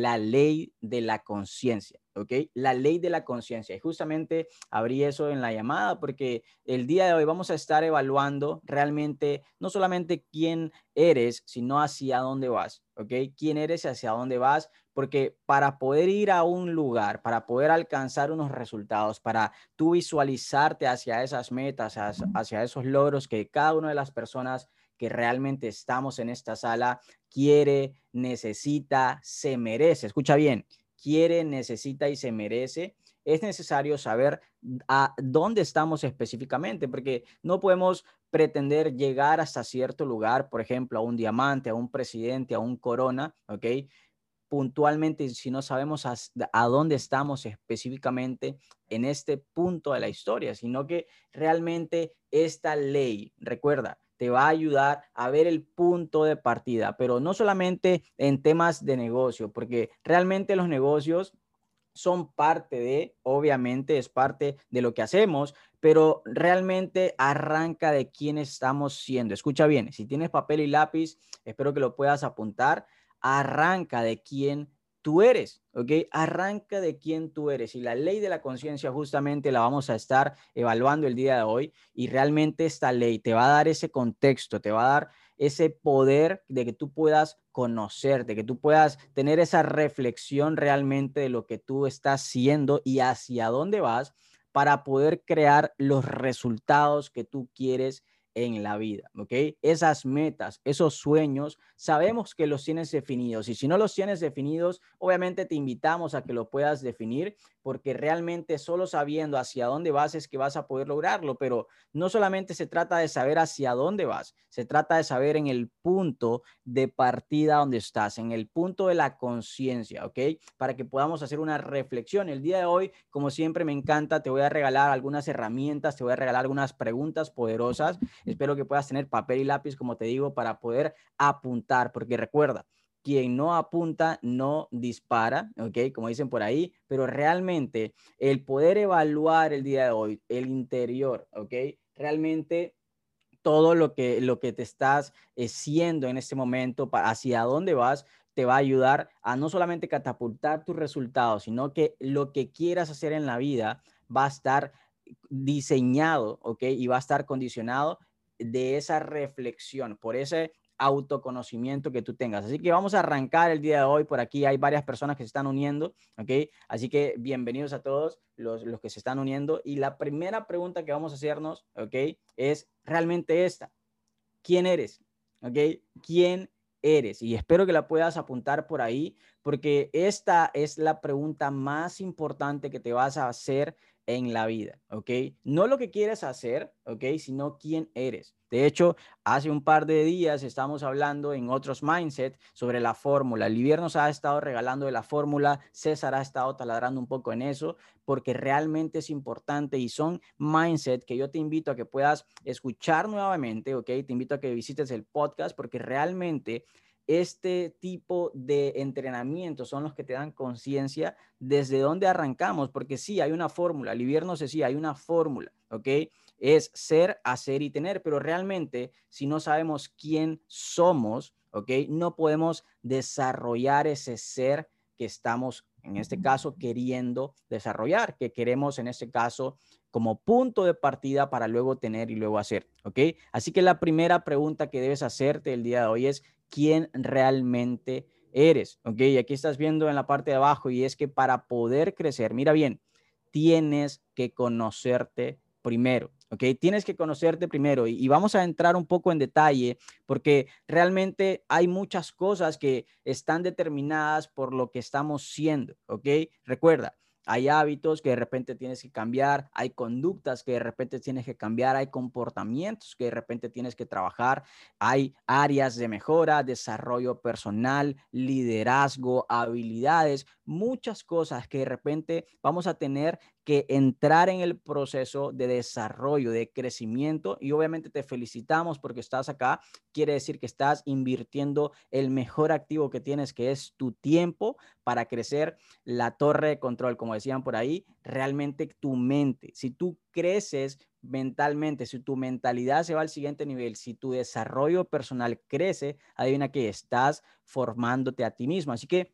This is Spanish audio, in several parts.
la ley de la conciencia, ¿ok? La ley de la conciencia. Y justamente abrí eso en la llamada porque el día de hoy vamos a estar evaluando realmente no solamente quién eres, sino hacia dónde vas, ¿ok? ¿Quién eres y hacia dónde vas? Porque para poder ir a un lugar, para poder alcanzar unos resultados, para tú visualizarte hacia esas metas, hacia, esos logros que cada una de las personas que realmente estamos en esta sala quiere, necesita, se merece. Escucha bien, quiere, necesita y se merece. Es necesario saber a dónde estamos específicamente, porque no podemos pretender llegar hasta cierto lugar, por ejemplo, a un diamante, a un presidente, a un corona, ¿ok? puntualmente si no sabemos a, a, dónde estamos específicamente en este punto de la historia, sino que realmente esta ley, recuerda, te va a ayudar a ver el punto de partida, pero no solamente en temas de negocio, porque realmente los negocios son parte de, obviamente es parte de lo que hacemos, pero realmente arranca de quién estamos siendo. Escucha bien, si tienes papel y lápiz, espero que lo puedas apuntar, arranca de quién tú eres, ¿ok? Arranca de quién tú eres. Y la ley de la conciencia justamente la vamos a estar evaluando el día de hoy. Y realmente esta ley te va a dar ese contexto, te va a dar ese poder de que tú puedas conocerte, que tú puedas tener esa reflexión realmente de lo que tú estás siendo y hacia dónde vas para poder crear los resultados que tú quieres en la vida, ¿ok? Esas metas, esos sueños, sabemos que los tienes definidos y si no los tienes definidos, obviamente te invitamos a que lo puedas definir porque realmente solo sabiendo hacia dónde vas es que vas a poder lograrlo, pero no solamente se trata de saber hacia dónde vas, se trata de saber en el punto de partida donde estás, en el punto de la conciencia, ¿ok? Para que podamos hacer una reflexión. El día de hoy, como siempre me encanta, te voy a regalar algunas herramientas, te voy a regalar algunas preguntas poderosas. Espero que puedas tener papel y lápiz, como te digo, para poder apuntar, porque recuerda, quien no apunta no dispara, ¿ok? Como dicen por ahí, pero realmente el poder evaluar el día de hoy, el interior, ¿ok? Realmente todo lo que, lo que te estás haciendo en este momento, hacia dónde vas, te va a ayudar a no solamente catapultar tus resultados, sino que lo que quieras hacer en la vida va a estar diseñado, ¿ok? Y va a estar condicionado de esa reflexión, por ese autoconocimiento que tú tengas. Así que vamos a arrancar el día de hoy. Por aquí hay varias personas que se están uniendo, ¿ok? Así que bienvenidos a todos los, los que se están uniendo. Y la primera pregunta que vamos a hacernos, ¿ok? Es realmente esta. ¿Quién eres? ¿Ok? ¿Quién eres? Y espero que la puedas apuntar por ahí, porque esta es la pregunta más importante que te vas a hacer en la vida, ¿ok? No lo que quieres hacer, ¿ok? Sino quién eres. De hecho, hace un par de días estamos hablando en otros mindset sobre la fórmula. Livier nos ha estado regalando de la fórmula, César ha estado taladrando un poco en eso, porque realmente es importante y son mindset que yo te invito a que puedas escuchar nuevamente, ¿ok? Te invito a que visites el podcast porque realmente este tipo de entrenamientos son los que te dan conciencia desde dónde arrancamos, porque sí, hay una fórmula, Livier no sé si hay una fórmula, ¿ok? Es ser, hacer y tener, pero realmente si no sabemos quién somos, ¿ok? No podemos desarrollar ese ser que estamos, en este caso, queriendo desarrollar, que queremos, en este caso, como punto de partida para luego tener y luego hacer, ¿ok? Así que la primera pregunta que debes hacerte el día de hoy es, quién realmente eres. ¿Ok? Aquí estás viendo en la parte de abajo y es que para poder crecer, mira bien, tienes que conocerte primero. ¿Ok? Tienes que conocerte primero y, y, vamos a entrar un poco en detalle porque realmente hay muchas cosas que están determinadas por lo que estamos siendo. ¿Ok? Recuerda, hay hábitos que de repente tienes que cambiar, hay conductas que de repente tienes que cambiar, hay comportamientos que de repente tienes que trabajar, hay áreas de mejora, desarrollo personal, liderazgo, habilidades, muchas cosas que de repente vamos a tener que entrar en el proceso de desarrollo, de crecimiento y obviamente te felicitamos porque estás acá. Quiere decir que estás invirtiendo el mejor activo que tienes, que es tu tiempo para crecer la torre de control, como decían por ahí, realmente tu mente. Si tú creces mentalmente, si tu mentalidad se va al siguiente nivel, si tu desarrollo personal crece, adivina que estás formándote a ti mismo. Así que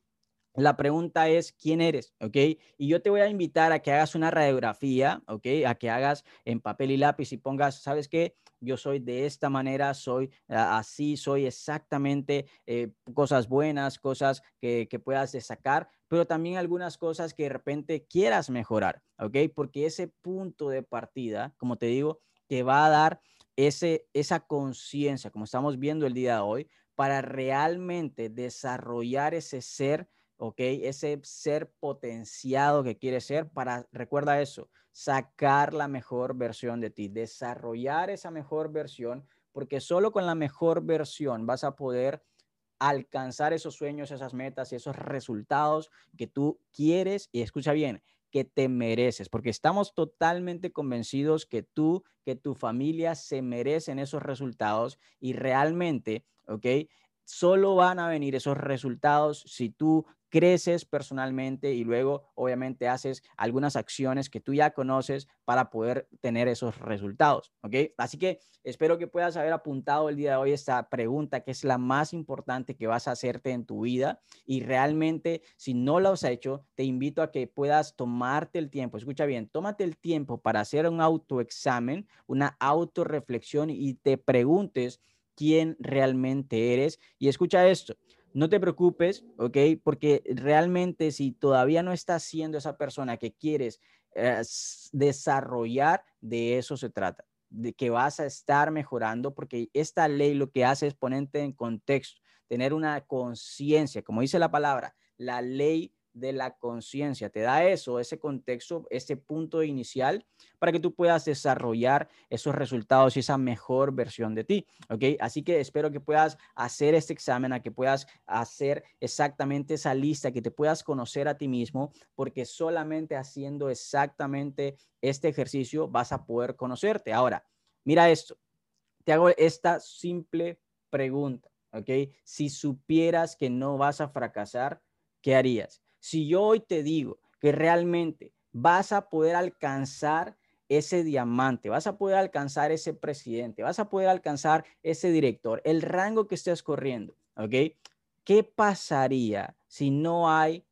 la pregunta es, ¿quién eres? ¿Ok? Y yo te voy a invitar a que hagas una radiografía, ¿ok? A que hagas en papel y lápiz y pongas, ¿sabes qué? Yo soy de esta manera, soy así, soy exactamente eh, cosas buenas, cosas que, que puedas destacar, pero también algunas cosas que de repente quieras mejorar, ¿ok? Porque ese punto de partida, como te digo, te va a dar ese, esa conciencia, como estamos viendo el día de hoy, para realmente desarrollar ese ser ¿ok? Ese ser potenciado que quieres ser para, recuerda eso, sacar la mejor versión de ti, desarrollar esa mejor versión, porque solo con la mejor versión vas a poder alcanzar esos sueños, esas metas y esos resultados que tú quieres y escucha bien, que te mereces, porque estamos totalmente convencidos que tú, que tu familia se merecen esos resultados y realmente, ¿ok? Solo van a venir esos resultados si tú creces personalmente y luego obviamente haces algunas acciones que tú ya conoces para poder tener esos resultados, ¿ok? Así que espero que puedas haber apuntado el día de hoy esta pregunta que es la más importante que vas a hacerte en tu vida y realmente si no lo has hecho, te invito a que puedas tomarte el tiempo, escucha bien, tómate el tiempo para hacer un autoexamen, una autorreflexión y te preguntes quién realmente eres y escucha esto no te preocupes, ¿ok? Porque realmente si todavía no estás siendo esa persona que quieres eh, desarrollar, de eso se trata, de que vas a estar mejorando, porque esta ley lo que hace es ponerte en contexto, tener una conciencia, como dice la palabra, la ley de la conciencia. Te da eso, ese contexto, ese punto inicial para que tú puedas desarrollar esos resultados y esa mejor versión de ti. ¿Ok? Así que espero que puedas hacer este examen, a que puedas hacer exactamente esa lista, que te puedas conocer a ti mismo, porque solamente haciendo exactamente este ejercicio vas a poder conocerte. Ahora, mira esto. Te hago esta simple pregunta. ¿Ok? Si supieras que no vas a fracasar, ¿qué harías? Si yo hoy te digo que realmente vas a poder alcanzar ese diamante, vas a poder alcanzar ese presidente, vas a poder alcanzar ese director, el rango que estés corriendo, ¿ok? ¿Qué pasaría si no hay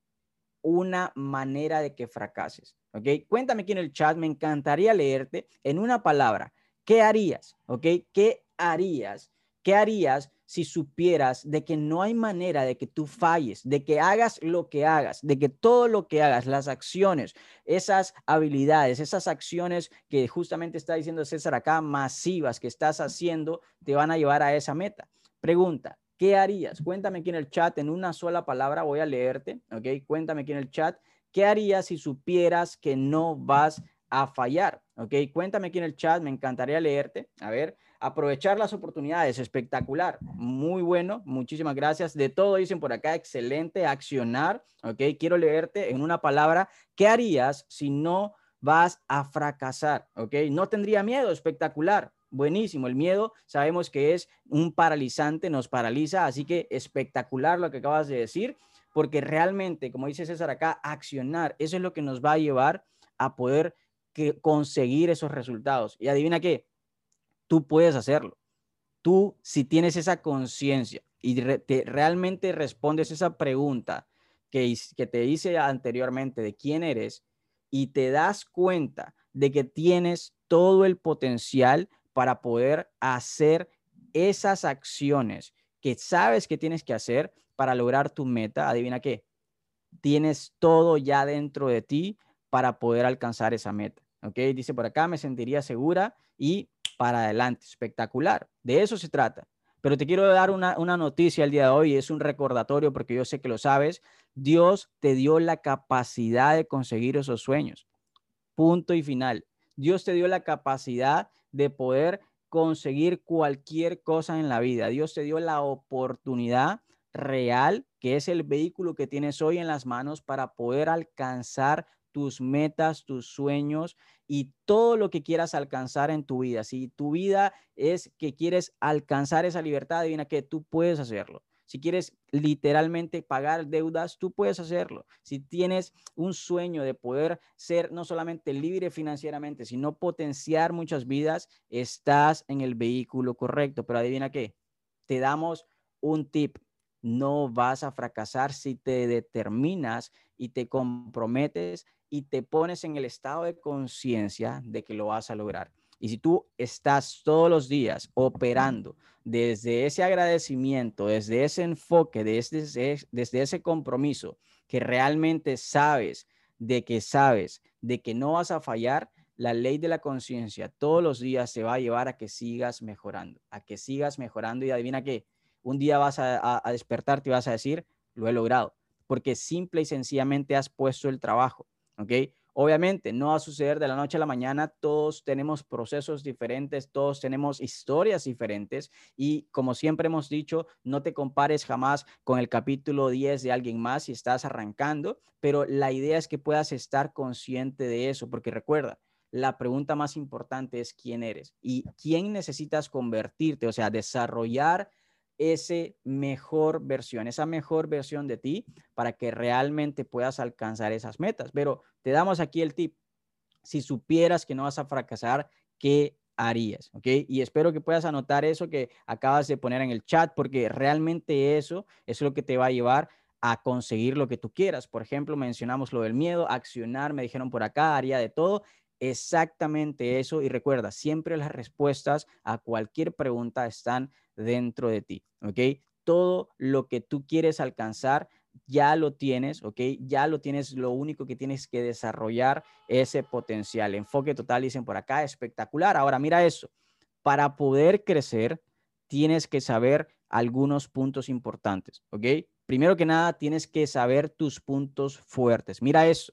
una manera de que fracases? ¿Ok? Cuéntame aquí en el chat, me encantaría leerte en una palabra. ¿Qué harías? ¿Ok? ¿Qué harías? ¿Qué harías si supieras de que no hay manera de que tú falles, de que hagas lo que hagas, de que todo lo que hagas, las acciones, esas habilidades, esas acciones que justamente está diciendo César acá, masivas que estás haciendo, te van a llevar a esa meta? Pregunta, ¿qué harías? Cuéntame aquí en el chat, en una sola palabra voy a leerte, ¿ok? Cuéntame aquí en el chat, ¿qué harías si supieras que no vas a fallar? ¿Ok? Cuéntame aquí en el chat, me encantaría leerte. A ver, aprovechar las oportunidades, espectacular, muy bueno, muchísimas gracias. De todo dicen por acá, excelente, accionar, ok, quiero leerte en una palabra, ¿qué harías si no vas a fracasar? Ok, no tendría miedo, espectacular. Buenísimo, el miedo sabemos que es un paralizante, nos paraliza, así que espectacular lo que acabas de decir, porque realmente, como dice César acá, accionar, eso es lo que nos va a llevar a poder que conseguir esos resultados. Y adivina qué, tú puedes hacerlo. Tú, si tienes esa conciencia y realmente respondes esa pregunta que, que te hice anteriormente de quién eres y te das cuenta de que tienes todo el potencial para poder hacer esas acciones que sabes que tienes que hacer para lograr tu meta, adivina qué, tienes todo ya dentro de ti para poder alcanzar esa meta. ¿Ok? Dice por acá, me sentiría segura y para adelante. Espectacular. De eso se trata. Pero te quiero dar una, noticia el día de hoy, es un recordatorio porque yo sé que lo sabes. Dios te dio la capacidad de conseguir esos sueños. Punto y final. Dios te dio la capacidad de poder conseguir cualquier cosa en la vida. Dios te dio la oportunidad real, que es el vehículo que tienes hoy en las manos para poder alcanzar tus metas, tus sueños y todo lo que quieras alcanzar en tu vida. Si tu vida es que quieres alcanzar esa libertad, adivina que tú puedes hacerlo. Si quieres literalmente pagar deudas, tú puedes hacerlo. Si tienes un sueño de poder ser no solamente libre financieramente, sino potenciar muchas vidas, estás en el vehículo correcto. Pero adivina qué, te damos un tip no vas a fracasar si te determinas y te comprometes y te pones en el estado de conciencia de que lo vas a lograr. Y si tú estás todos los días operando desde ese agradecimiento, desde ese enfoque, desde ese, desde ese compromiso, que realmente sabes de que sabes de que no vas a fallar, la ley de la conciencia todos los días se va a llevar a que sigas mejorando, a que sigas mejorando y adivina qué, un día vas a, a despertarte y vas a decir, lo he logrado, porque simple y sencillamente has puesto el trabajo, ¿ok? Obviamente, no va a suceder de la noche a la mañana, todos tenemos procesos diferentes, todos tenemos historias diferentes y como siempre hemos dicho, no te compares jamás con el capítulo 10 de alguien más si estás arrancando, pero la idea es que puedas estar consciente de eso, porque recuerda, la pregunta más importante es quién eres y quién necesitas convertirte, o sea, desarrollar ese mejor versión, esa mejor versión de ti para que realmente puedas alcanzar esas metas. Pero te damos aquí el tip. Si supieras que no vas a fracasar, ¿qué harías? ¿Ok? Y espero que puedas anotar eso que acabas de poner en el chat porque realmente eso es lo que te va a llevar a conseguir lo que tú quieras. Por ejemplo, mencionamos lo del miedo, accionar, me dijeron por acá, haría de todo exactamente eso y recuerda, siempre las respuestas a cualquier pregunta están dentro de ti, ¿ok? Todo lo que tú quieres alcanzar ya lo tienes, ¿ok? Ya lo tienes, lo único que tienes que desarrollar ese potencial. Enfoque total, dicen por acá, espectacular. Ahora, mira eso, para poder crecer, tienes que saber algunos puntos importantes, ¿ok? Primero que nada, tienes que saber tus puntos fuertes. Mira eso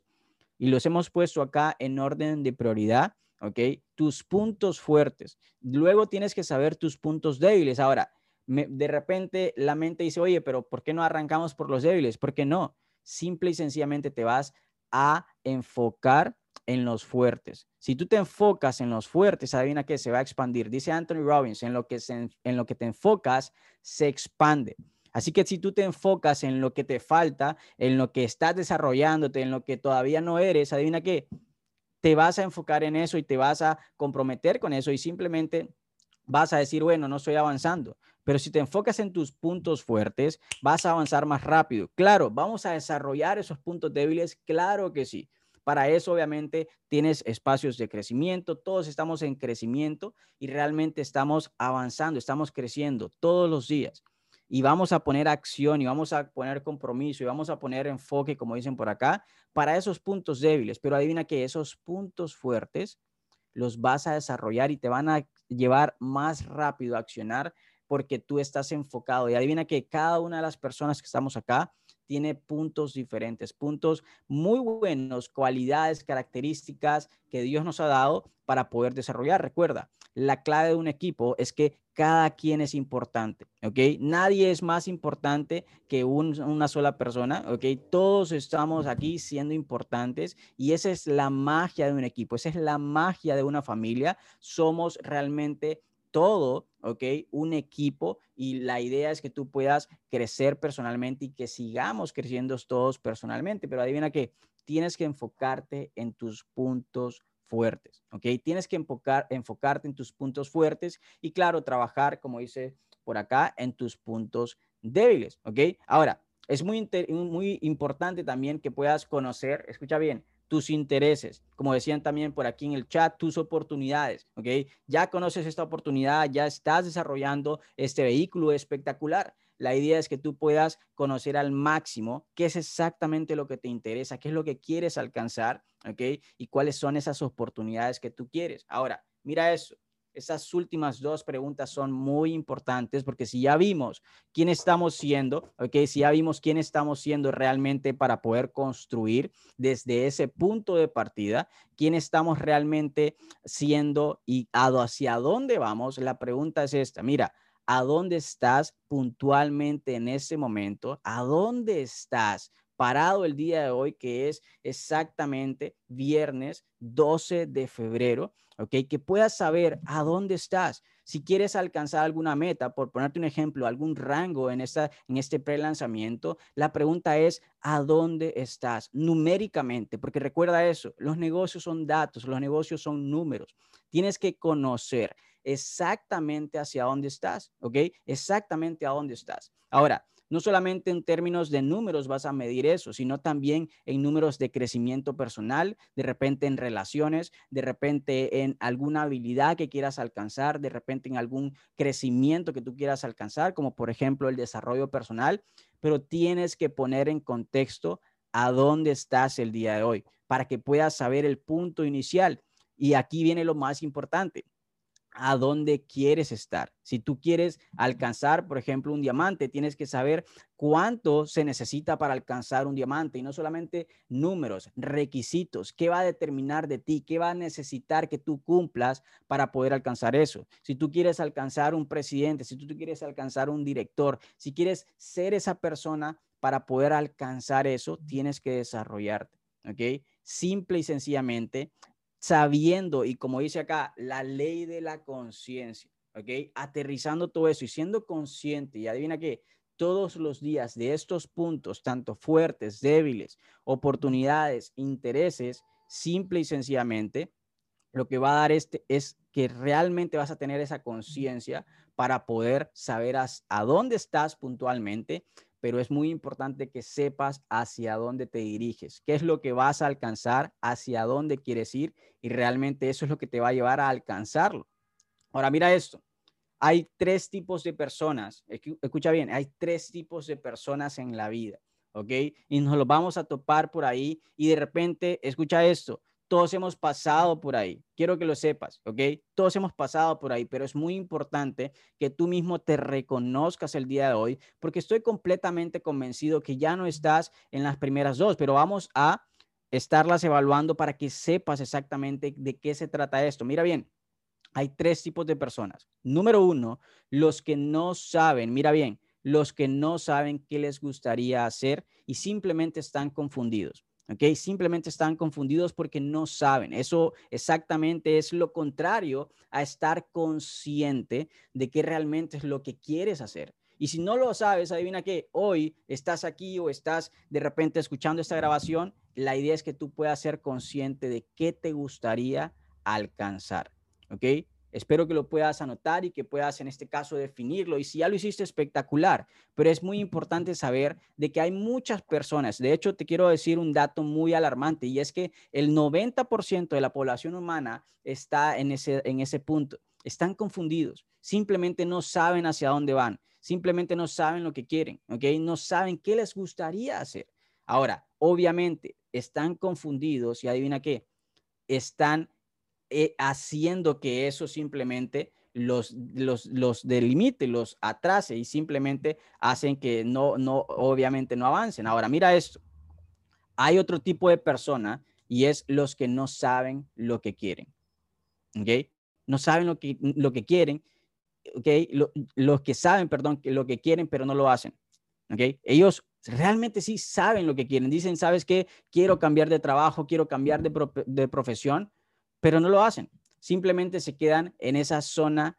y los hemos puesto acá en orden de prioridad, ¿ok? Tus puntos fuertes. Luego tienes que saber tus puntos débiles. Ahora, de repente la mente dice, oye, pero ¿por qué no arrancamos por los débiles? ¿Por qué no? Simple y sencillamente te vas a enfocar en los fuertes. Si tú te enfocas en los fuertes, adivina que se va a expandir. Dice Anthony Robbins, en lo que, en lo que te enfocas, se expande. Así que si tú te enfocas en lo que te falta, en lo que estás desarrollándote, en lo que todavía no eres, adivina qué, te vas a enfocar en eso y te vas a comprometer con eso y simplemente vas a decir, bueno, no estoy avanzando. Pero si te enfocas en tus puntos fuertes, vas a avanzar más rápido. Claro, vamos a desarrollar esos puntos débiles, claro que sí. Para eso, obviamente, tienes espacios de crecimiento, todos estamos en crecimiento y realmente estamos avanzando, estamos creciendo todos los días y vamos a poner acción y vamos a poner compromiso y vamos a poner enfoque, como dicen por acá, para esos puntos débiles. Pero adivina que esos puntos fuertes los vas a desarrollar y te van a llevar más rápido a accionar porque tú estás enfocado. Y adivina que cada una de las personas que estamos acá tiene puntos diferentes, puntos muy buenos, cualidades, características que Dios nos ha dado para poder desarrollar. Recuerda, la clave de un equipo es que cada quien es importante, ¿ok? Nadie es más importante que una sola persona, ¿ok? Todos estamos aquí siendo importantes y esa es la magia de un equipo, esa es la magia de una familia. Somos realmente todo, ¿ok? Un equipo y la idea es que tú puedas crecer personalmente y que sigamos creciendo todos personalmente, pero adivina que tienes que enfocarte en tus puntos fuertes, ¿ok? Tienes que enfocar, enfocarte en tus puntos fuertes y claro, trabajar, como dice por acá, en tus puntos débiles, ¿ok? Ahora, es muy, muy importante también que puedas conocer, escucha bien, tus intereses, como decían también por aquí en el chat, tus oportunidades, ¿ok? Ya conoces esta oportunidad, ya estás desarrollando este vehículo espectacular. La idea es que tú puedas conocer al máximo qué es exactamente lo que te interesa, qué es lo que quieres alcanzar, ¿ok? Y cuáles son esas oportunidades que tú quieres. Ahora, mira eso. Esas últimas dos preguntas son muy importantes porque si ya vimos quién estamos siendo, ¿ok? Si ya vimos quién estamos siendo realmente para poder construir desde ese punto de partida, quién estamos realmente siendo y hacia dónde vamos, la pregunta es esta. Mira, a dónde estás puntualmente en ese momento, a dónde estás parado el día de hoy, que es exactamente viernes 12 de febrero, ¿ok? Que puedas saber a dónde estás. Si quieres alcanzar alguna meta, por ponerte un ejemplo, algún rango en, esta, en este pre-lanzamiento, la pregunta es, ¿a dónde estás numéricamente? Porque recuerda eso, los negocios son datos, los negocios son números. Tienes que conocer exactamente hacia dónde estás, ¿ok? Exactamente a dónde estás. Ahora, no solamente en términos de números vas a medir eso, sino también en números de crecimiento personal, de repente en relaciones, de repente en alguna habilidad que quieras alcanzar, de repente en algún crecimiento que tú quieras alcanzar, como por ejemplo el desarrollo personal, pero tienes que poner en contexto a dónde estás el día de hoy para que puedas saber el punto inicial. Y aquí viene lo más importante a dónde quieres estar. Si tú quieres alcanzar, por ejemplo, un diamante, tienes que saber cuánto se necesita para alcanzar un diamante y no solamente números, requisitos, qué va a determinar de ti, qué va a necesitar que tú cumplas para poder alcanzar eso. Si tú quieres alcanzar un presidente, si tú quieres alcanzar un director, si quieres ser esa persona para poder alcanzar eso, tienes que desarrollarte, ¿ok? Simple y sencillamente sabiendo, y como dice acá, la ley de la conciencia, ¿ok? Aterrizando todo eso y siendo consciente, y adivina qué, todos los días de estos puntos, tanto fuertes, débiles, oportunidades, intereses, simple y sencillamente, lo que va a dar este es que realmente vas a tener esa conciencia para poder saber a, a, dónde estás puntualmente, pero es muy importante que sepas hacia dónde te diriges, qué es lo que vas a alcanzar, hacia dónde quieres ir y realmente eso es lo que te va a llevar a alcanzarlo. Ahora mira esto, hay tres tipos de personas, escucha bien, hay tres tipos de personas en la vida, ¿ok? Y nos los vamos a topar por ahí y de repente, escucha esto, todos hemos pasado por ahí. Quiero que lo sepas, ¿ok? Todos hemos pasado por ahí, pero es muy importante que tú mismo te reconozcas el día de hoy, porque estoy completamente convencido que ya no estás en las primeras dos, pero vamos a estarlas evaluando para que sepas exactamente de qué se trata esto. Mira bien, hay tres tipos de personas. Número uno, los que no saben, mira bien, los que no saben qué les gustaría hacer y simplemente están confundidos. ¿Ok? Simplemente están confundidos porque no saben. Eso exactamente es lo contrario a estar consciente de qué realmente es lo que quieres hacer. Y si no lo sabes, adivina que hoy estás aquí o estás de repente escuchando esta grabación, la idea es que tú puedas ser consciente de qué te gustaría alcanzar, ¿ok? Espero que lo puedas anotar y que puedas en este caso definirlo. Y si ya lo hiciste, espectacular. Pero es muy importante saber de que hay muchas personas. De hecho, te quiero decir un dato muy alarmante y es que el 90% de la población humana está en ese, en ese punto. Están confundidos. Simplemente no saben hacia dónde van. Simplemente no saben lo que quieren. ¿ok? No saben qué les gustaría hacer. Ahora, obviamente, están confundidos y adivina qué. Están eh, haciendo que eso simplemente los, los, los delimite, los atrase y simplemente hacen que no, no, obviamente no avancen. Ahora, mira esto. Hay otro tipo de persona y es los que no saben lo que quieren. ¿Ok? No saben lo que, lo que quieren. ¿Ok? los que saben, perdón, lo que quieren, pero no lo hacen. ¿Ok? Ellos realmente sí saben lo que quieren. Dicen, ¿sabes qué? Quiero cambiar de trabajo, quiero cambiar de, de profesión, pero no lo hacen. Simplemente se quedan en esa zona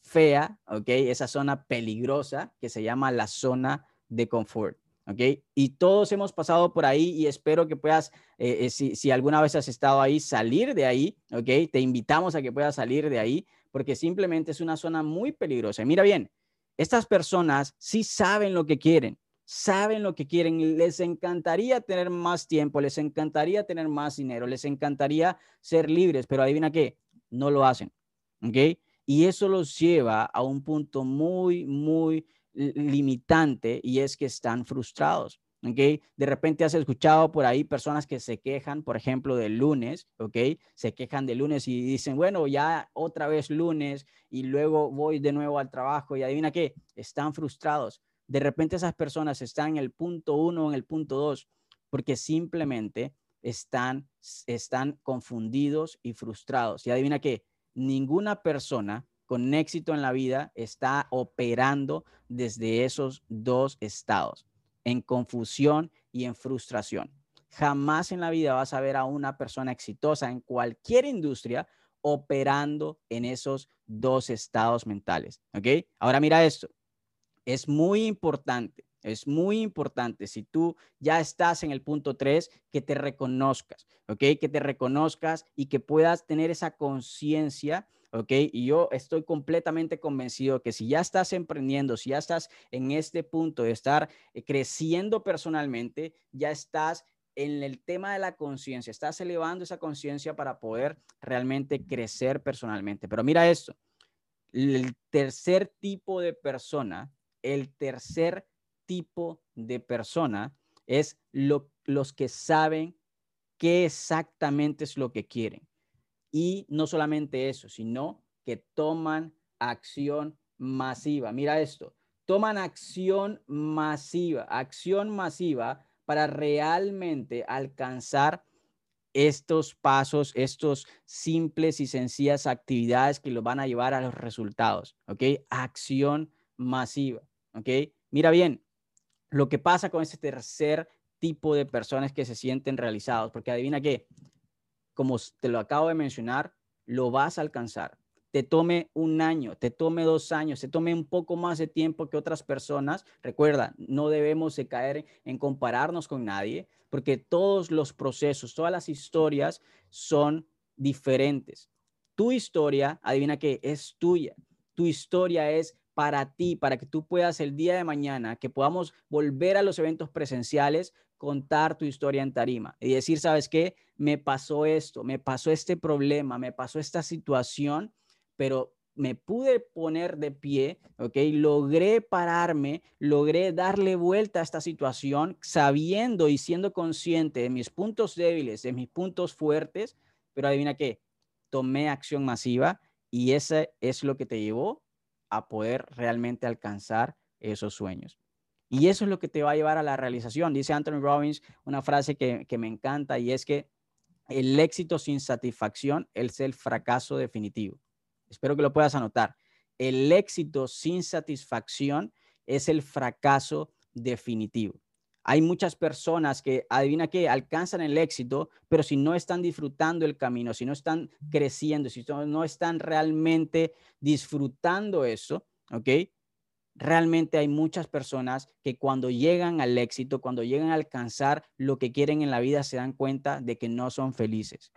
fea, ¿ok? Esa zona peligrosa que se llama la zona de confort, ¿ok? Y todos hemos pasado por ahí y espero que puedas, eh, eh, si, alguna vez has estado ahí, salir de ahí, ¿ok? Te invitamos a que puedas salir de ahí porque simplemente es una zona muy peligrosa. mira bien, estas personas sí saben lo que quieren, saben lo que quieren, les encantaría tener más tiempo, les encantaría tener más dinero, les encantaría ser libres, pero adivina qué, no lo hacen, ¿ok? Y eso los lleva a un punto muy, muy limitante y es que están frustrados. ¿ok? De repente has escuchado por ahí personas que se quejan, por ejemplo, del lunes, ¿ok? Se quejan del lunes y dicen, bueno, ya otra vez lunes y luego voy de nuevo al trabajo y adivina qué, están frustrados de repente esas personas están en el punto uno o en el punto dos porque simplemente están, están confundidos y frustrados. Y adivina qué, ninguna persona con éxito en la vida está operando desde esos dos estados, en confusión y en frustración. Jamás en la vida vas a ver a una persona exitosa en cualquier industria operando en esos dos estados mentales. ¿Ok? Ahora mira esto es muy importante, es muy importante si tú ya estás en el punto 3, que te reconozcas, ¿ok? Que te reconozcas y que puedas tener esa conciencia ¿ok? Y yo estoy completamente convencido que si ya estás emprendiendo, si ya estás en este punto de estar eh, creciendo personalmente, ya estás en el tema de la conciencia, estás elevando esa conciencia para poder realmente crecer personalmente. Pero mira esto, el tercer tipo de persona, el tercer tipo de persona es los que saben qué exactamente es lo que quieren. Y no solamente eso, sino que toman acción masiva. Mira esto, toman acción masiva, acción masiva para realmente alcanzar estos pasos, estos simples y sencillas actividades que los van a llevar a los resultados, ¿ok? Acción masiva, ¿ok? Mira bien, lo que pasa con este tercer tipo de personas que se sienten realizados, porque adivina qué, como te lo acabo de mencionar, lo vas a alcanzar. Te tome un año, te tome dos años, te tome un poco más de tiempo que otras personas. Recuerda, no debemos de caer en compararnos con nadie, porque todos los procesos, todas las historias son diferentes. Tu historia, adivina qué, es tuya. Tu historia es para ti, para que tú puedas el día de mañana, que podamos volver a los eventos presenciales, contar tu historia en tarima y decir, ¿sabes qué? Me pasó esto, me pasó este problema, me pasó esta situación, pero me pude poner de pie, ¿ok? Logré pararme, logré darle vuelta a esta situación sabiendo y siendo consciente de mis puntos débiles, de mis puntos fuertes, pero adivina qué, tomé acción masiva y ese es lo que te llevó a poder realmente alcanzar esos sueños. Y eso es lo que te va a llevar a la realización. Dice Anthony Robbins una frase que, me encanta y es que el éxito sin satisfacción es el fracaso definitivo. Espero que lo puedas anotar. El éxito sin satisfacción es el fracaso definitivo. Hay muchas personas que, adivina qué, alcanzan el éxito, pero si no están disfrutando el camino, si no están creciendo, si no están realmente disfrutando eso, ¿ok? realmente hay muchas personas que cuando llegan al éxito, cuando llegan a alcanzar lo que quieren en la vida, se dan cuenta de que no son felices.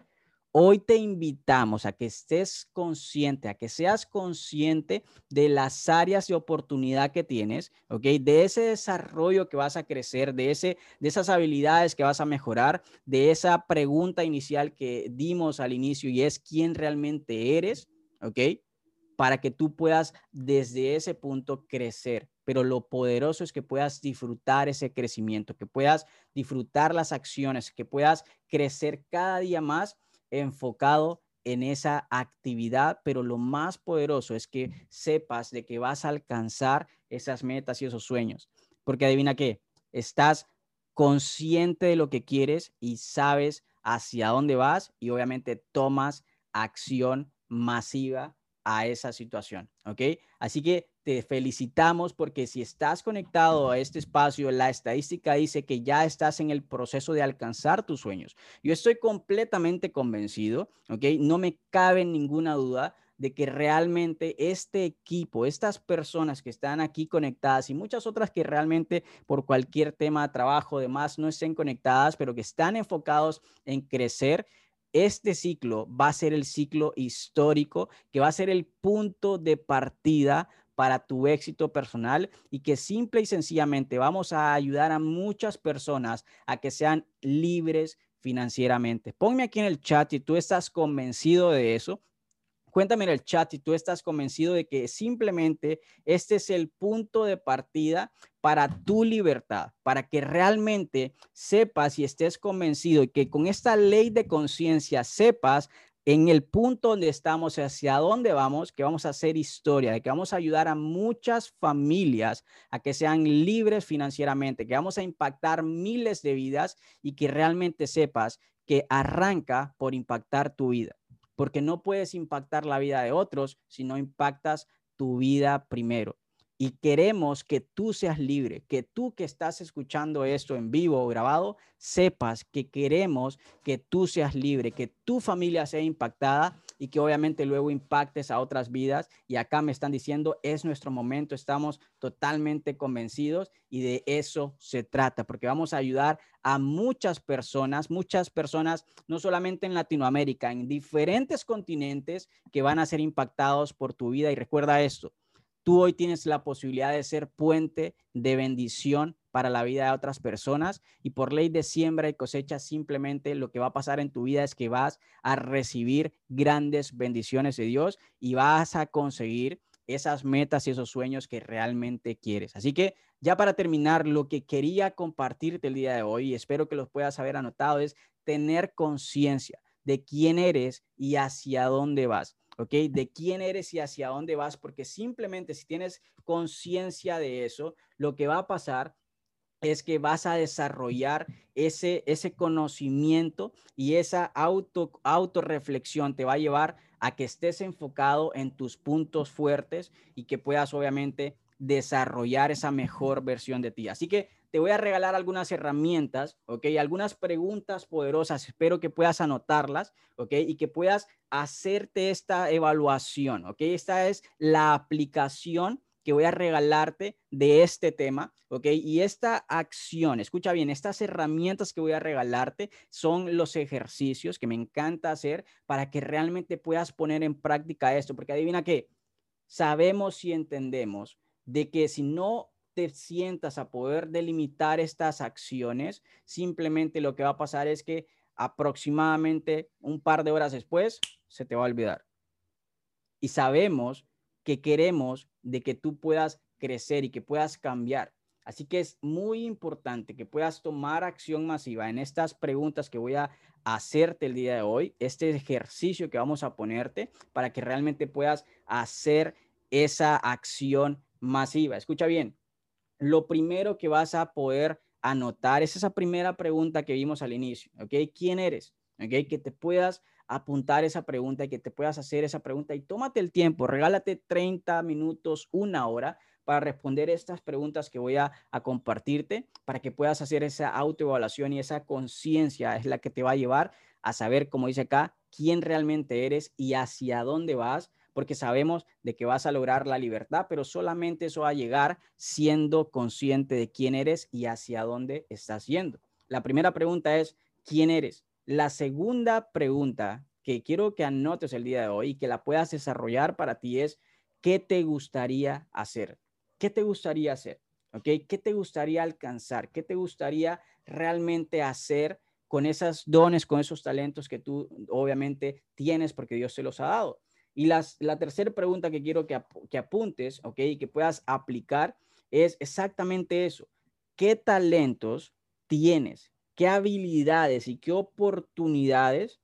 Hoy te invitamos a que estés consciente, a que seas consciente de las áreas de oportunidad que tienes, ¿ok? De ese desarrollo que vas a crecer, de, ese, de esas habilidades que vas a mejorar, de esa pregunta inicial que dimos al inicio y es quién realmente eres, ¿ok? para que tú puedas desde ese punto crecer. Pero lo poderoso es que puedas disfrutar ese crecimiento, que puedas disfrutar las acciones, que puedas crecer cada día más enfocado en esa actividad, pero lo más poderoso es que sepas de que vas a alcanzar esas metas y esos sueños. Porque adivina qué, estás consciente de lo que quieres y sabes hacia dónde vas y obviamente tomas acción masiva a esa situación, ¿ok? Así que te felicitamos porque si estás conectado a este espacio, la estadística dice que ya estás en el proceso de alcanzar tus sueños. Yo estoy completamente convencido, ¿ok? No me cabe ninguna duda de que realmente este equipo, estas personas que están aquí conectadas y muchas otras que realmente por cualquier tema trabajo, demás, no estén conectadas, pero que están enfocados en crecer, este ciclo va a ser el ciclo histórico, que va a ser el punto de partida para tu éxito personal y que simple y sencillamente vamos a ayudar a muchas personas a que sean libres financieramente. Ponme aquí en el chat si tú estás convencido de eso. Cuéntame en el chat si tú estás convencido de que simplemente este es el punto de partida para tu libertad, para que realmente sepas y estés convencido y que con esta ley de conciencia sepas en el punto donde estamos, hacia dónde vamos, que vamos a hacer historia, de que vamos a ayudar a muchas familias a que sean libres financieramente, que vamos a impactar miles de vidas y que realmente sepas que arranca por impactar tu vida, porque no puedes impactar la vida de otros si no impactas tu vida primero. Y queremos que tú seas libre, que tú que estás escuchando esto en vivo o grabado, sepas que queremos que tú seas libre, que tu familia sea impactada y que obviamente luego impactes a otras vidas. Y acá me están diciendo, es nuestro momento, estamos totalmente convencidos y de eso se trata, porque vamos a ayudar a muchas personas, muchas personas, no solamente en Latinoamérica, en diferentes continentes que van a ser impactados por tu vida. Y recuerda esto, tú hoy tienes la posibilidad de ser puente de bendición para la vida de otras personas y por ley de siembra y cosecha simplemente lo que va a pasar en tu vida es que vas a recibir grandes bendiciones de Dios y vas a conseguir esas metas y esos sueños que realmente quieres. Así que ya para terminar, lo que quería compartirte el día de hoy, y espero que los puedas haber anotado, es tener conciencia de quién eres y hacia dónde vas. ¿Ok? De quién eres y hacia dónde vas, porque simplemente si tienes conciencia de eso, lo que va a pasar es que vas a desarrollar ese, ese conocimiento y esa auto, autorreflexión te va a llevar a que estés enfocado en tus puntos fuertes y que puedas obviamente desarrollar esa mejor versión de ti. Así que te voy a regalar algunas herramientas, ¿ok? Algunas preguntas poderosas, espero que puedas anotarlas, ¿ok? Y que puedas hacerte esta evaluación, ¿ok? Esta es la aplicación que voy a regalarte de este tema, ¿ok? Y esta acción, escucha bien, estas herramientas que voy a regalarte son los ejercicios que me encanta hacer para que realmente puedas poner en práctica esto, porque adivina qué, sabemos y entendemos de que si no te sientas a poder delimitar estas acciones, simplemente lo que va a pasar es que aproximadamente un par de horas después se te va a olvidar. Y sabemos que queremos de que tú puedas crecer y que puedas cambiar. Así que es muy importante que puedas tomar acción masiva en estas preguntas que voy a hacerte el día de hoy, este ejercicio que vamos a ponerte para que realmente puedas hacer esa acción masiva. Escucha bien, lo primero que vas a poder anotar es esa primera pregunta que vimos al inicio, ¿ok? ¿Quién eres? ¿Ok? Que te puedas apuntar esa pregunta y que te puedas hacer esa pregunta y tómate el tiempo, regálate 30 minutos, una hora para responder estas preguntas que voy a, compartirte para que puedas hacer esa autoevaluación y esa conciencia es la que te va a llevar a saber, como dice acá, quién realmente eres y hacia dónde vas, porque sabemos de que vas a lograr la libertad, pero solamente eso va a llegar siendo consciente de quién eres y hacia dónde estás yendo. La primera pregunta es, ¿quién eres? La segunda pregunta que quiero que anotes el día de hoy y que la puedas desarrollar para ti es, ¿qué te gustaría hacer? ¿Qué te gustaría hacer? ¿Ok? ¿Qué te gustaría alcanzar? ¿Qué te gustaría realmente hacer con esos dones, con esos talentos que tú obviamente tienes porque Dios te los ha dado? Y las, la tercera pregunta que quiero que, que apuntes, ¿ok? Y que puedas aplicar es exactamente eso. ¿Qué talentos tienes? qué habilidades y qué oportunidades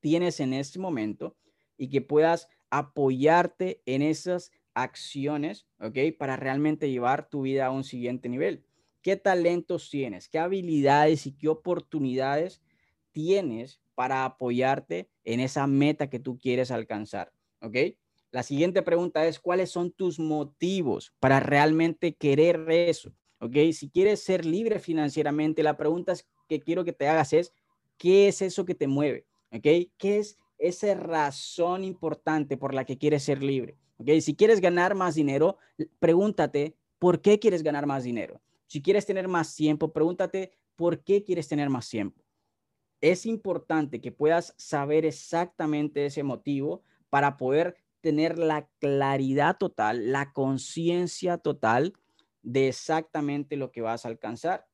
tienes en este momento y que puedas apoyarte en esas acciones, ¿ok? Para realmente llevar tu vida a un siguiente nivel. ¿Qué talentos tienes? ¿Qué habilidades y qué oportunidades tienes para apoyarte en esa meta que tú quieres alcanzar? ¿Ok? La siguiente pregunta es, ¿cuáles son tus motivos para realmente querer eso? ¿ok? Si quieres ser libre financieramente, la pregunta que quiero que te hagas es, ¿qué es eso que te mueve? ¿Ok? ¿Qué es esa razón importante por la que quieres ser libre? ¿Ok? Si quieres ganar más dinero, pregúntate, ¿por qué quieres ganar más dinero? Si quieres tener más tiempo, pregúntate, ¿por qué quieres tener más tiempo? Es importante que puedas saber exactamente ese motivo para poder tener la claridad total, la conciencia total de exactamente lo que vas a alcanzar.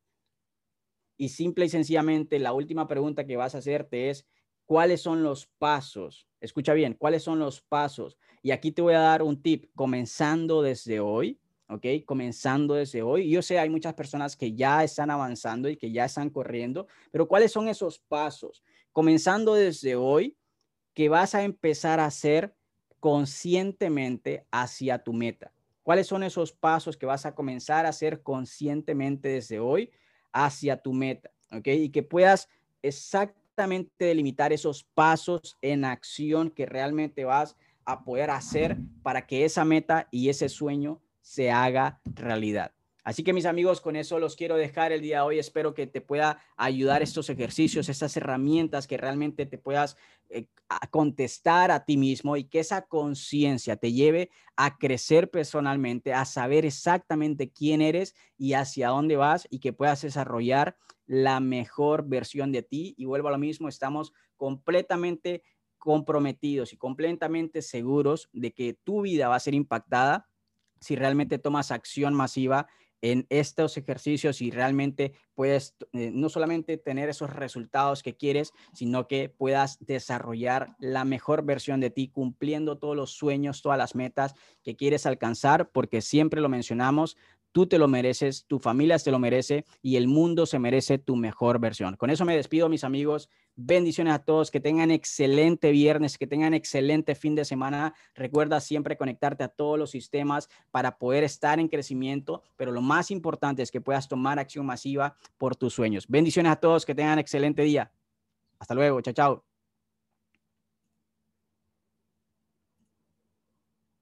Y simple y sencillamente, la última pregunta que vas a hacerte es, ¿cuáles son los pasos? Escucha bien, ¿cuáles son los pasos? Y aquí te voy a dar un tip, comenzando desde hoy, ¿ok? Comenzando desde hoy. Yo sé, hay muchas personas que ya están avanzando y que ya están corriendo, pero ¿cuáles son esos pasos? Comenzando desde hoy, que vas a empezar a hacer conscientemente hacia tu meta. ¿Cuáles son esos pasos que vas a comenzar a hacer conscientemente desde hoy hacia tu meta? ¿Ok? Y que puedas exactamente delimitar esos pasos en acción que realmente vas a poder hacer para que esa meta y ese sueño se haga realidad. Así que mis amigos, con eso los quiero dejar el día de hoy. Espero que te pueda ayudar estos ejercicios, estas herramientas, que realmente te puedas eh, contestar a ti mismo y que esa conciencia te lleve a crecer personalmente, a saber exactamente quién eres y hacia dónde vas y que puedas desarrollar la mejor versión de ti. Y vuelvo a lo mismo, estamos completamente comprometidos y completamente seguros de que tu vida va a ser impactada si realmente tomas acción masiva en estos ejercicios y realmente puedes eh, no solamente tener esos resultados que quieres, sino que puedas desarrollar la mejor versión de ti cumpliendo todos los sueños, todas las metas que quieres alcanzar, porque siempre lo mencionamos, tú te lo mereces, tu familia se lo merece y el mundo se merece tu mejor versión. Con eso me despido, mis amigos. Bendiciones a todos, que tengan excelente viernes, que tengan excelente fin de semana. Recuerda siempre conectarte a todos los sistemas para poder estar en crecimiento, pero lo más importante es que puedas tomar acción masiva por tus sueños. Bendiciones a todos, que tengan excelente día. Hasta luego, chao, chao.